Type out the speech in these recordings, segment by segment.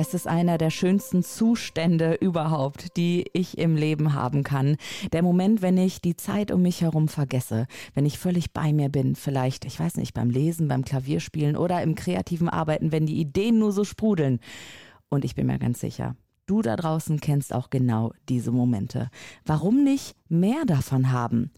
Es ist einer der schönsten Zustände überhaupt, die ich im Leben haben kann. Der Moment, wenn ich die Zeit um mich herum vergesse, wenn ich völlig bei mir bin, vielleicht, ich weiß nicht, beim Lesen, beim Klavierspielen oder im kreativen Arbeiten, wenn die Ideen nur so sprudeln. Und ich bin mir ganz sicher, du da draußen kennst auch genau diese Momente. Warum nicht mehr davon haben?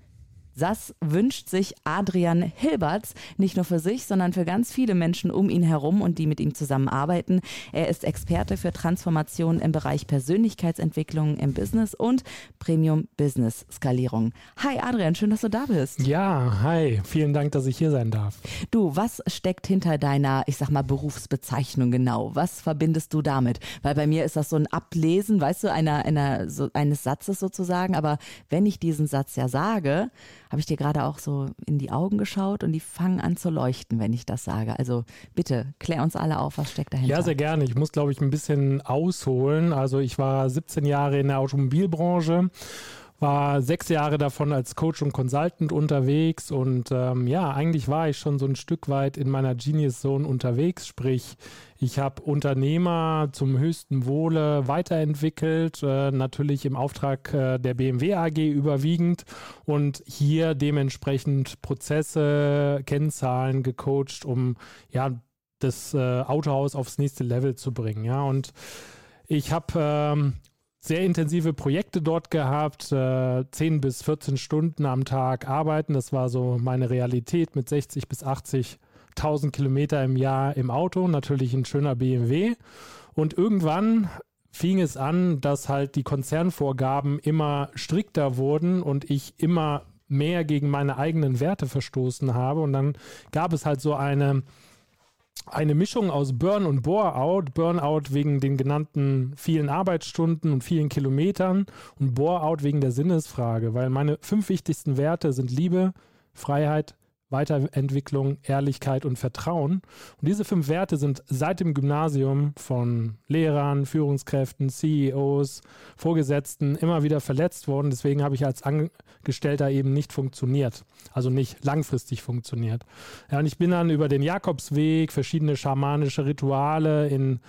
Das wünscht sich Adrian Hilberts nicht nur für sich, sondern für ganz viele Menschen um ihn herum und die mit ihm zusammenarbeiten. Er ist Experte für Transformation im Bereich Persönlichkeitsentwicklung im Business und Premium Business Skalierung. Hi Adrian, schön, dass du da bist. Ja, hi, vielen Dank, dass ich hier sein darf. Du, was steckt hinter deiner, ich sag mal, Berufsbezeichnung genau? Was verbindest du damit? Weil bei mir ist das so ein Ablesen, weißt du, einer, einer, so, eines Satzes sozusagen. Aber wenn ich diesen Satz ja sage, habe ich dir gerade auch so in die Augen geschaut und die fangen an zu leuchten, wenn ich das sage. Also bitte, klär uns alle auf, was steckt dahinter. Ja, sehr gerne. Ich muss, glaube ich, ein bisschen ausholen. Also ich war 17 Jahre in der Automobilbranche war sechs Jahre davon als Coach und Consultant unterwegs und ähm, ja, eigentlich war ich schon so ein Stück weit in meiner Genius Zone unterwegs, sprich, ich habe Unternehmer zum höchsten Wohle weiterentwickelt, äh, natürlich im Auftrag äh, der BMW AG überwiegend und hier dementsprechend Prozesse, Kennzahlen gecoacht, um ja das äh, Autohaus aufs nächste Level zu bringen. Ja, und ich habe ähm, sehr intensive Projekte dort gehabt, äh, 10 bis 14 Stunden am Tag arbeiten. Das war so meine Realität mit 60 bis 80.000 Kilometer im Jahr im Auto. Natürlich ein schöner BMW. Und irgendwann fing es an, dass halt die Konzernvorgaben immer strikter wurden und ich immer mehr gegen meine eigenen Werte verstoßen habe. Und dann gab es halt so eine eine Mischung aus Burn und Bore-out. Burnout wegen den genannten vielen Arbeitsstunden und vielen Kilometern und Bore-out wegen der Sinnesfrage, weil meine fünf wichtigsten Werte sind Liebe, Freiheit, Weiterentwicklung, Ehrlichkeit und Vertrauen. Und diese fünf Werte sind seit dem Gymnasium von Lehrern, Führungskräften, CEOs, Vorgesetzten immer wieder verletzt worden. Deswegen habe ich als Angestellter eben nicht funktioniert, also nicht langfristig funktioniert. Ja, und ich bin dann über den Jakobsweg, verschiedene schamanische Rituale in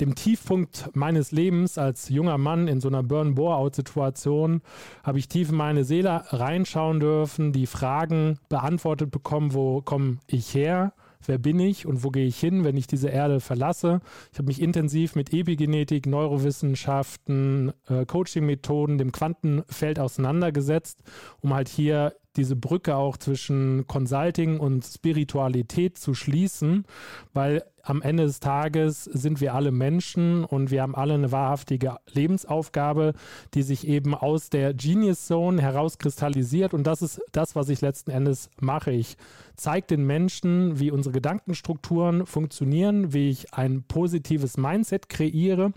dem Tiefpunkt meines Lebens als junger Mann in so einer Burn-Bore-out-Situation habe ich tief in meine Seele reinschauen dürfen, die Fragen beantwortet bekommen, wo komme ich her, wer bin ich und wo gehe ich hin, wenn ich diese Erde verlasse. Ich habe mich intensiv mit Epigenetik, Neurowissenschaften, äh, Coaching-Methoden, dem Quantenfeld auseinandergesetzt, um halt hier diese Brücke auch zwischen Consulting und Spiritualität zu schließen, weil am Ende des Tages sind wir alle Menschen und wir haben alle eine wahrhaftige Lebensaufgabe, die sich eben aus der Genius Zone herauskristallisiert. Und das ist das, was ich letzten Endes mache. Ich zeige den Menschen, wie unsere Gedankenstrukturen funktionieren, wie ich ein positives Mindset kreiere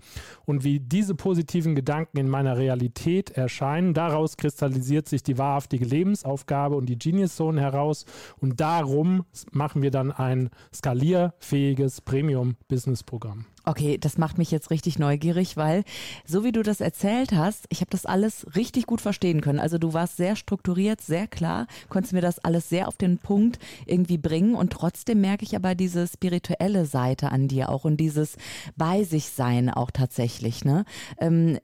und wie diese positiven Gedanken in meiner Realität erscheinen. Daraus kristallisiert sich die wahrhaftige Lebensaufgabe und die Genius Zone heraus. Und darum machen wir dann ein skalierfähiges Premium-Business-Programm. Okay, das macht mich jetzt richtig neugierig, weil so wie du das erzählt hast, ich habe das alles richtig gut verstehen können. Also du warst sehr strukturiert, sehr klar, konntest mir das alles sehr auf den Punkt irgendwie bringen und trotzdem merke ich aber diese spirituelle Seite an dir auch und dieses bei sich sein auch tatsächlich. Ne? Ähm,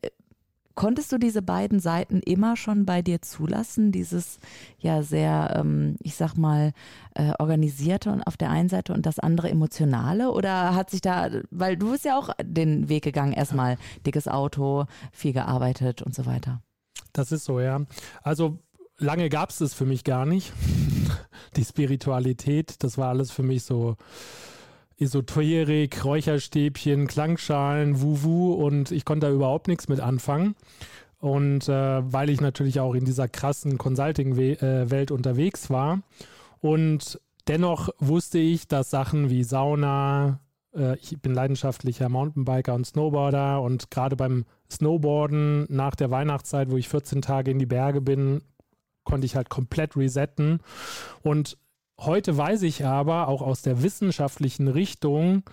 Konntest du diese beiden Seiten immer schon bei dir zulassen? Dieses ja sehr, ähm, ich sag mal, äh, organisierte und auf der einen Seite und das andere emotionale? Oder hat sich da, weil du bist ja auch den Weg gegangen, erstmal dickes Auto, viel gearbeitet und so weiter. Das ist so, ja. Also lange gab es das für mich gar nicht. Die Spiritualität, das war alles für mich so Esoterik, Räucherstäbchen, Klangschalen, Wuwu und ich konnte da überhaupt nichts mit anfangen. Und äh, weil ich natürlich auch in dieser krassen Consulting-Welt unterwegs war. Und dennoch wusste ich, dass Sachen wie Sauna, äh, ich bin leidenschaftlicher Mountainbiker und Snowboarder und gerade beim Snowboarden nach der Weihnachtszeit, wo ich 14 Tage in die Berge bin, konnte ich halt komplett resetten. Und heute weiß ich aber auch aus der wissenschaftlichen Richtung,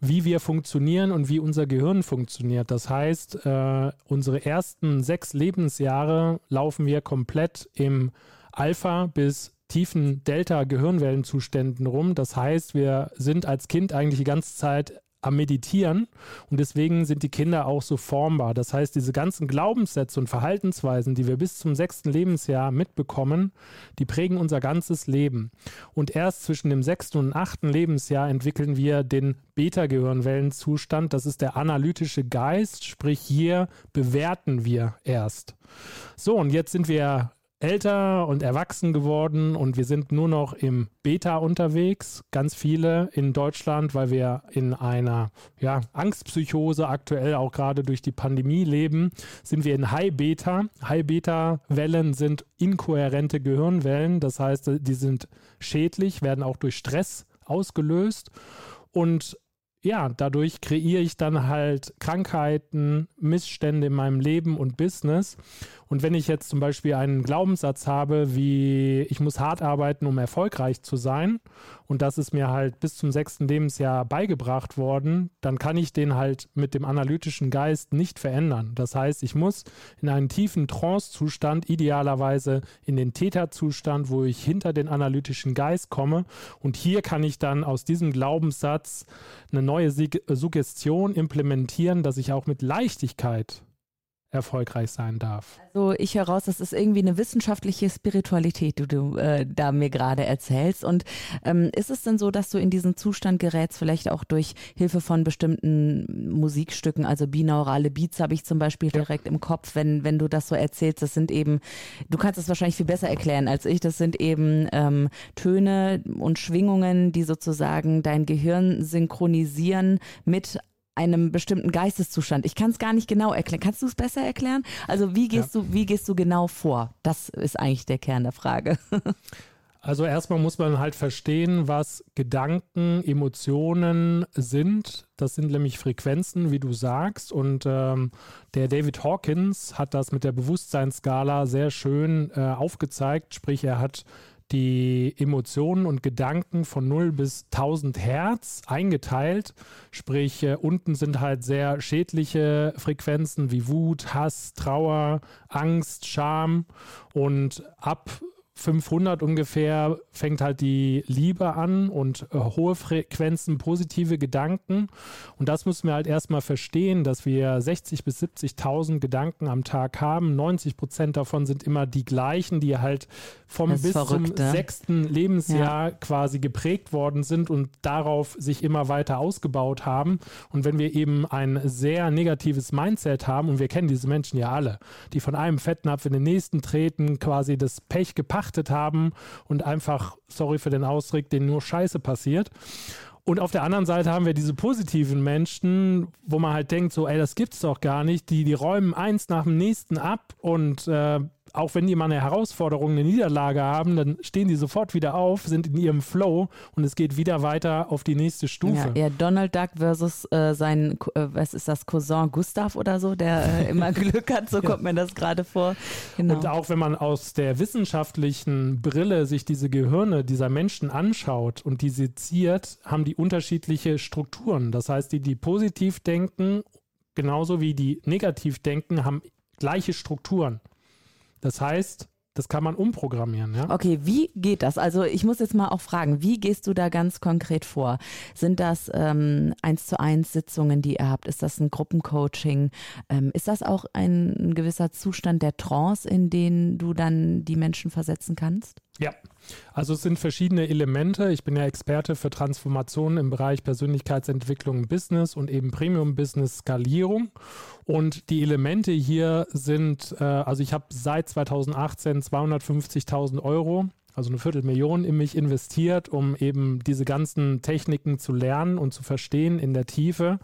wie wir funktionieren und wie unser Gehirn funktioniert. Das heißt, äh, unsere ersten sechs Lebensjahre laufen wir komplett im Alpha bis tiefen Delta-Gehirnwellenzuständen rum. Das heißt, wir sind als Kind eigentlich die ganze Zeit am Meditieren und deswegen sind die Kinder auch so formbar. Das heißt, diese ganzen Glaubenssätze und Verhaltensweisen, die wir bis zum sechsten Lebensjahr mitbekommen, die prägen unser ganzes Leben. Und erst zwischen dem sechsten und achten Lebensjahr entwickeln wir den Beta-Gehirnwellenzustand. Das ist der analytische Geist, sprich hier bewerten wir erst. So, und jetzt sind wir älter und erwachsen geworden und wir sind nur noch im Beta unterwegs. Ganz viele in Deutschland, weil wir in einer ja, Angstpsychose aktuell auch gerade durch die Pandemie leben, sind wir in High Beta. High Beta Wellen sind inkohärente Gehirnwellen, das heißt, die sind schädlich, werden auch durch Stress ausgelöst und ja, dadurch kreiere ich dann halt Krankheiten, Missstände in meinem Leben und Business. Und wenn ich jetzt zum Beispiel einen Glaubenssatz habe, wie ich muss hart arbeiten, um erfolgreich zu sein, und das ist mir halt bis zum sechsten Lebensjahr beigebracht worden, dann kann ich den halt mit dem analytischen Geist nicht verändern. Das heißt, ich muss in einen tiefen Trance-Zustand, idealerweise in den Theta-Zustand, wo ich hinter den analytischen Geist komme. Und hier kann ich dann aus diesem Glaubenssatz eine neue Suggestion implementieren, dass ich auch mit Leichtigkeit erfolgreich sein darf. Also ich höre raus, das ist irgendwie eine wissenschaftliche Spiritualität, die du äh, da mir gerade erzählst. Und ähm, ist es denn so, dass du in diesen Zustand gerätst, vielleicht auch durch Hilfe von bestimmten Musikstücken, also binaurale Beats habe ich zum Beispiel ja. direkt im Kopf, wenn, wenn du das so erzählst, das sind eben, du kannst es wahrscheinlich viel besser erklären als ich, das sind eben ähm, Töne und Schwingungen, die sozusagen dein Gehirn synchronisieren mit einem bestimmten Geisteszustand. Ich kann es gar nicht genau erklären. Kannst du es besser erklären? Also wie gehst ja. du, wie gehst du genau vor? Das ist eigentlich der Kern der Frage. Also erstmal muss man halt verstehen, was Gedanken, Emotionen sind. Das sind nämlich Frequenzen, wie du sagst. Und ähm, der David Hawkins hat das mit der Bewusstseinsskala sehr schön äh, aufgezeigt. Sprich, er hat die Emotionen und Gedanken von 0 bis 1000 Hertz eingeteilt. Sprich, äh, unten sind halt sehr schädliche Frequenzen wie Wut, Hass, Trauer, Angst, Scham. Und ab 500 ungefähr fängt halt die Liebe an und äh, hohe Frequenzen, positive Gedanken. Und das müssen wir halt erstmal verstehen, dass wir 60 bis 70.000 Gedanken am Tag haben. 90 Prozent davon sind immer die gleichen, die halt vom bis verrückt, zum ne? sechsten Lebensjahr ja. quasi geprägt worden sind und darauf sich immer weiter ausgebaut haben. Und wenn wir eben ein sehr negatives Mindset haben, und wir kennen diese Menschen ja alle, die von einem Fettnapf in den nächsten treten, quasi das Pech gepackt geachtet haben und einfach, sorry für den Ausdruck, denen nur Scheiße passiert. Und auf der anderen Seite haben wir diese positiven Menschen, wo man halt denkt, so, ey, das gibt's doch gar nicht. Die, die räumen eins nach dem nächsten ab und äh, auch wenn die mal eine Herausforderung, eine Niederlage haben, dann stehen die sofort wieder auf, sind in ihrem Flow und es geht wieder weiter auf die nächste Stufe. Ja, Donald Duck versus äh, sein, äh, was ist das, Cousin Gustav oder so, der äh, immer Glück hat, so kommt mir das gerade vor. Genau. Und auch wenn man aus der wissenschaftlichen Brille sich diese Gehirne dieser Menschen anschaut und die seziert, haben die unterschiedliche Strukturen. Das heißt, die, die positiv denken, genauso wie die negativ denken, haben gleiche Strukturen. Das heißt, das kann man umprogrammieren, ja. Okay, wie geht das? Also ich muss jetzt mal auch fragen, wie gehst du da ganz konkret vor? Sind das ähm, eins zu eins Sitzungen, die ihr habt? Ist das ein Gruppencoaching? Ähm, ist das auch ein, ein gewisser Zustand der Trance, in den du dann die Menschen versetzen kannst? Ja, also es sind verschiedene Elemente. Ich bin ja Experte für Transformationen im Bereich Persönlichkeitsentwicklung Business und eben Premium Business Skalierung. Und die Elemente hier sind, äh, also ich habe seit 2018 250.000 Euro also eine Viertelmillion in mich investiert, um eben diese ganzen Techniken zu lernen und zu verstehen in der Tiefe.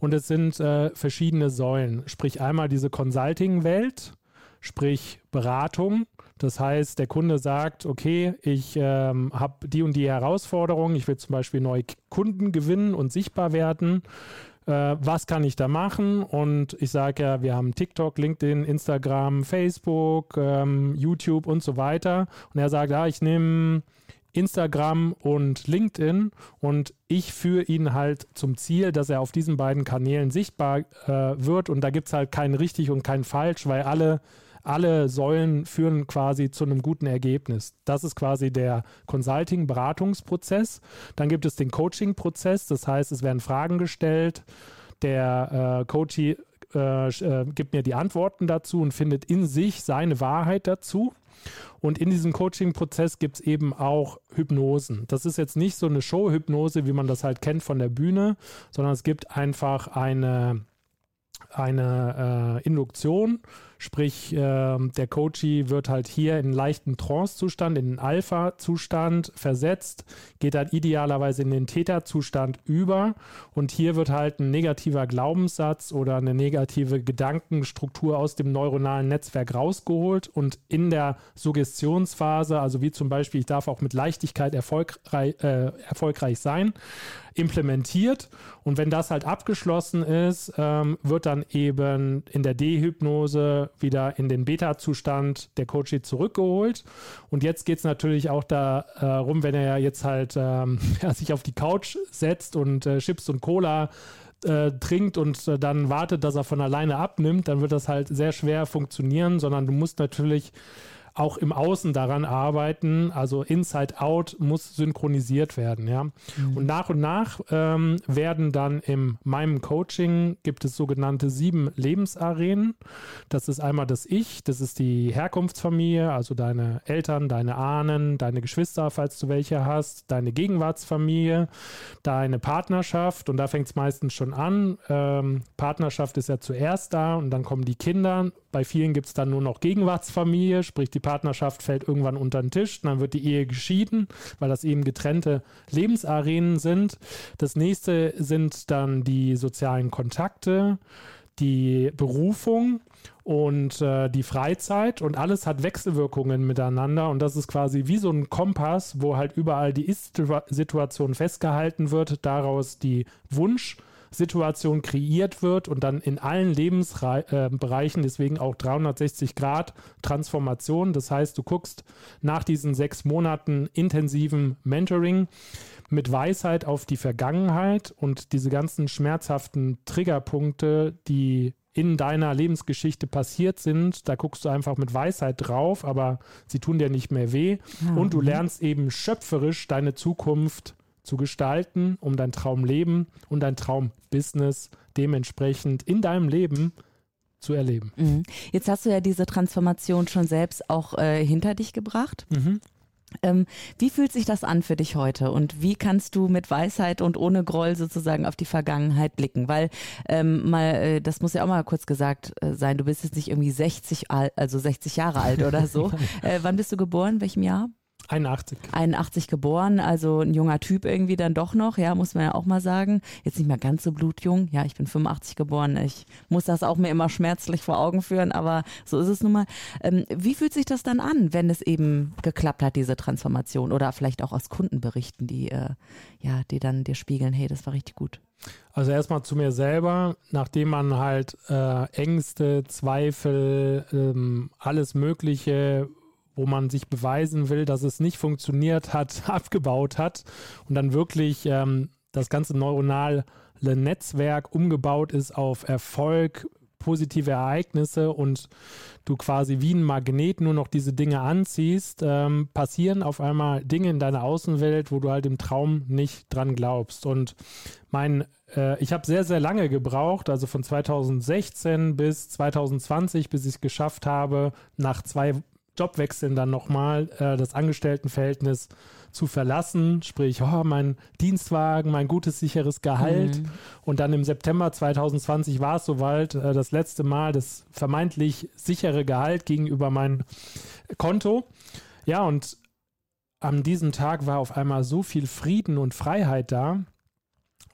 Und es sind äh, verschiedene Säulen, sprich einmal diese Consulting-Welt, sprich Beratung, das heißt, der Kunde sagt, okay, ich ähm, habe die und die Herausforderung, ich will zum Beispiel neue Kunden gewinnen und sichtbar werden. Äh, was kann ich da machen? Und ich sage ja, wir haben TikTok, LinkedIn, Instagram, Facebook, ähm, YouTube und so weiter. Und er sagt, ja, ich nehme Instagram und LinkedIn und ich führe ihn halt zum Ziel, dass er auf diesen beiden Kanälen sichtbar äh, wird und da gibt es halt kein richtig und kein falsch, weil alle, alle Säulen führen quasi zu einem guten Ergebnis. Das ist quasi der Consulting-Beratungsprozess. Dann gibt es den Coaching-Prozess, das heißt, es werden Fragen gestellt. Der äh, Coach äh, äh, gibt mir die Antworten dazu und findet in sich seine Wahrheit dazu. Und in diesem Coaching-Prozess gibt es eben auch Hypnosen. Das ist jetzt nicht so eine Show-Hypnose, wie man das halt kennt von der Bühne, sondern es gibt einfach eine, eine äh, Induktion Sprich, äh, der Coachie wird halt hier in leichten Trance-Zustand, in den Alpha-Zustand versetzt, geht dann idealerweise in den Theta-Zustand über und hier wird halt ein negativer Glaubenssatz oder eine negative Gedankenstruktur aus dem neuronalen Netzwerk rausgeholt und in der Suggestionsphase, also wie zum Beispiel, ich darf auch mit Leichtigkeit erfolgreich, äh, erfolgreich sein, implementiert. Und wenn das halt abgeschlossen ist, ähm, wird dann eben in der D-Hypnose wieder in den Beta-Zustand der Coachie zurückgeholt. Und jetzt geht es natürlich auch darum, äh, wenn er jetzt halt ähm, ja, sich auf die Couch setzt und äh, Chips und Cola äh, trinkt und äh, dann wartet, dass er von alleine abnimmt, dann wird das halt sehr schwer funktionieren, sondern du musst natürlich auch im Außen daran arbeiten. Also Inside Out muss synchronisiert werden, ja. Mhm. Und nach und nach ähm, werden dann in meinem Coaching gibt es sogenannte sieben Lebensarenen. Das ist einmal das Ich, das ist die Herkunftsfamilie, also deine Eltern, deine Ahnen, deine Geschwister, falls du welche hast, deine Gegenwartsfamilie, deine Partnerschaft und da fängt es meistens schon an. Ähm, Partnerschaft ist ja zuerst da und dann kommen die Kinder. Bei vielen gibt es dann nur noch Gegenwartsfamilie, sprich die Partnerschaft fällt irgendwann unter den Tisch, dann wird die Ehe geschieden, weil das eben getrennte Lebensarenen sind. Das nächste sind dann die sozialen Kontakte, die Berufung und äh, die Freizeit und alles hat Wechselwirkungen miteinander und das ist quasi wie so ein Kompass, wo halt überall die Ist-Situation festgehalten wird, daraus die Wunsch- Situation kreiert wird und dann in allen Lebensbereichen, deswegen auch 360 Grad Transformation. Das heißt, du guckst nach diesen sechs Monaten intensiven Mentoring mit Weisheit auf die Vergangenheit und diese ganzen schmerzhaften Triggerpunkte, die in deiner Lebensgeschichte passiert sind, da guckst du einfach mit Weisheit drauf, aber sie tun dir nicht mehr weh. Ja. Und du mhm. lernst eben schöpferisch deine Zukunft zu gestalten, um dein Traumleben und dein Traumbusiness dementsprechend in deinem Leben zu erleben. Mhm. Jetzt hast du ja diese Transformation schon selbst auch äh, hinter dich gebracht. Mhm. Ähm, wie fühlt sich das an für dich heute und wie kannst du mit Weisheit und ohne Groll sozusagen auf die Vergangenheit blicken? Weil ähm, mal, äh, das muss ja auch mal kurz gesagt äh, sein, du bist jetzt nicht irgendwie 60, also 60 Jahre alt oder so. äh, wann bist du geboren? In welchem Jahr? 81. 81 geboren, also ein junger Typ irgendwie dann doch noch, ja, muss man ja auch mal sagen. Jetzt nicht mehr ganz so blutjung. Ja, ich bin 85 geboren. Ich muss das auch mir immer schmerzlich vor Augen führen, aber so ist es nun mal. Ähm, wie fühlt sich das dann an, wenn es eben geklappt hat, diese Transformation? Oder vielleicht auch aus Kundenberichten, die, äh, ja, die dann dir spiegeln, hey, das war richtig gut. Also erstmal zu mir selber, nachdem man halt äh, Ängste, Zweifel, ähm, alles Mögliche wo man sich beweisen will, dass es nicht funktioniert hat, abgebaut hat und dann wirklich ähm, das ganze neuronale Netzwerk umgebaut ist auf Erfolg, positive Ereignisse und du quasi wie ein Magnet nur noch diese Dinge anziehst, ähm, passieren auf einmal Dinge in deiner Außenwelt, wo du halt im Traum nicht dran glaubst. Und mein, äh, ich habe sehr, sehr lange gebraucht, also von 2016 bis 2020, bis ich es geschafft habe, nach zwei Jobwechseln dann nochmal äh, das Angestelltenverhältnis zu verlassen, sprich, oh, mein Dienstwagen, mein gutes, sicheres Gehalt. Mhm. Und dann im September 2020 war es soweit, äh, das letzte Mal das vermeintlich sichere Gehalt gegenüber meinem Konto. Ja, und an diesem Tag war auf einmal so viel Frieden und Freiheit da.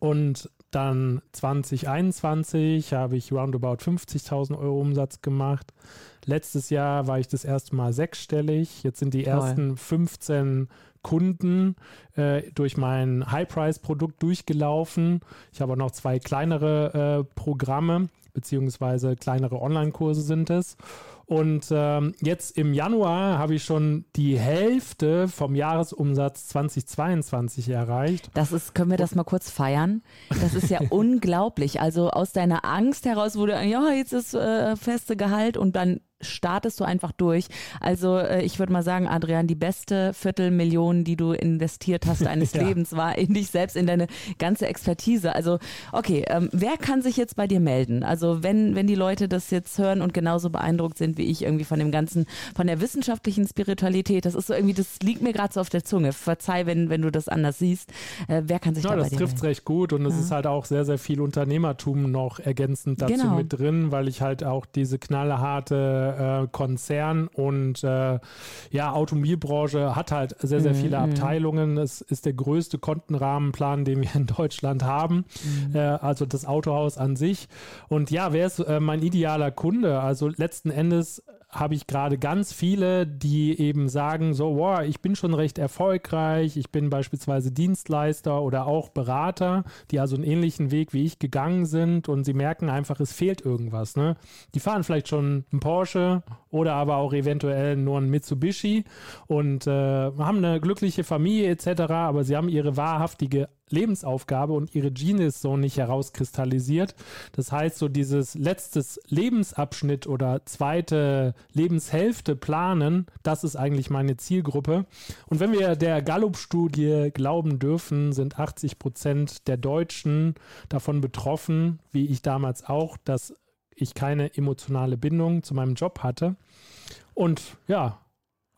Und dann 2021 habe ich roundabout 50.000 Euro Umsatz gemacht. Letztes Jahr war ich das erste Mal sechsstellig. Jetzt sind die Toll. ersten 15 Kunden äh, durch mein High-Price-Produkt durchgelaufen. Ich habe auch noch zwei kleinere äh, Programme, beziehungsweise kleinere Online-Kurse sind es. Und ähm, jetzt im Januar habe ich schon die Hälfte vom Jahresumsatz 2022 erreicht. Das ist, können wir das mal kurz feiern? Das ist ja unglaublich. Also aus deiner Angst heraus wurde, ja, jetzt ist äh, feste Gehalt und dann startest du einfach durch. Also äh, ich würde mal sagen, Adrian, die beste Viertelmillion, die du investiert hast deines ja. Lebens, war in dich selbst, in deine ganze Expertise. Also okay, ähm, wer kann sich jetzt bei dir melden? Also wenn, wenn die Leute das jetzt hören und genauso beeindruckt sind wie ich irgendwie von dem Ganzen, von der wissenschaftlichen Spiritualität, das ist so irgendwie, das liegt mir gerade so auf der Zunge. Verzeih, wenn, wenn du das anders siehst. Äh, wer kann sich ja, da? Das trifft recht gut und es ja. ist halt auch sehr, sehr viel Unternehmertum noch ergänzend dazu genau. mit drin, weil ich halt auch diese knallharte äh, Konzern und äh, ja, Automobilbranche hat halt sehr, sehr mhm, viele mhm. Abteilungen. Es ist der größte Kontenrahmenplan, den wir in Deutschland haben. Mhm. Äh, also das Autohaus an sich. Und ja, wer ist äh, mein idealer Kunde? Also letzten Endes was habe ich gerade ganz viele, die eben sagen, so, wow, ich bin schon recht erfolgreich, ich bin beispielsweise Dienstleister oder auch Berater, die also einen ähnlichen Weg wie ich gegangen sind und sie merken einfach, es fehlt irgendwas. Ne? Die fahren vielleicht schon einen Porsche oder aber auch eventuell nur einen Mitsubishi und äh, haben eine glückliche Familie etc., aber sie haben ihre wahrhaftige Lebensaufgabe und ihre Genius so nicht herauskristallisiert. Das heißt, so dieses letztes Lebensabschnitt oder zweite Lebenshälfte planen, das ist eigentlich meine Zielgruppe. Und wenn wir der Gallup-Studie glauben dürfen, sind 80 Prozent der Deutschen davon betroffen, wie ich damals auch, dass ich keine emotionale Bindung zu meinem Job hatte. Und ja,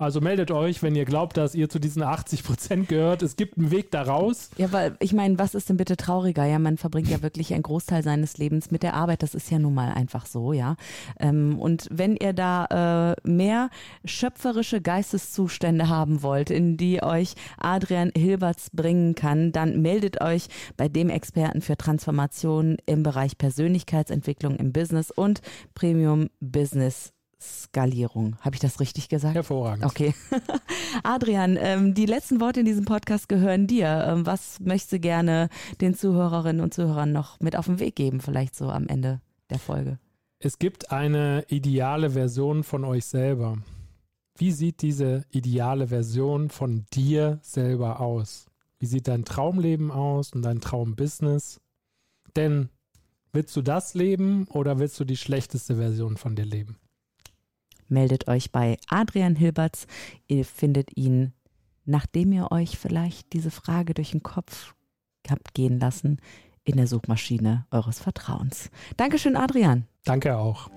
also meldet euch, wenn ihr glaubt, dass ihr zu diesen 80 Prozent gehört. Es gibt einen Weg daraus. Ja, weil ich meine, was ist denn bitte trauriger? Ja, man verbringt ja wirklich einen Großteil seines Lebens mit der Arbeit. Das ist ja nun mal einfach so, ja. Ähm, und wenn ihr da äh, mehr schöpferische Geisteszustände haben wollt, in die euch Adrian Hilberts bringen kann, dann meldet euch bei dem Experten für Transformation im Bereich Persönlichkeitsentwicklung im Business und Premium Business Skalierung. Habe ich das richtig gesagt? Hervorragend. Okay. Adrian, ähm, die letzten Worte in diesem Podcast gehören dir. Ähm, was möchtest du gerne den Zuhörerinnen und Zuhörern noch mit auf den Weg geben, vielleicht so am Ende der Folge? Es gibt eine ideale Version von euch selber. Wie sieht diese ideale Version von dir selber aus? Wie sieht dein Traumleben aus und dein Traumbusiness? Denn willst du das leben oder willst du die schlechteste Version von dir leben? Meldet euch bei Adrian Hilberts. Ihr findet ihn, nachdem ihr euch vielleicht diese Frage durch den Kopf habt gehen lassen, in der Suchmaschine eures Vertrauens. Dankeschön, Adrian. Danke auch.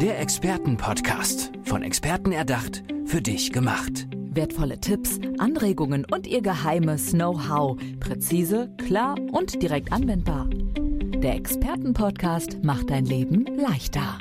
Der Expertenpodcast. Von Experten erdacht, für dich gemacht. Wertvolle Tipps, Anregungen und ihr geheimes Know-how. Präzise, klar und direkt anwendbar. Der Expertenpodcast macht dein Leben leichter.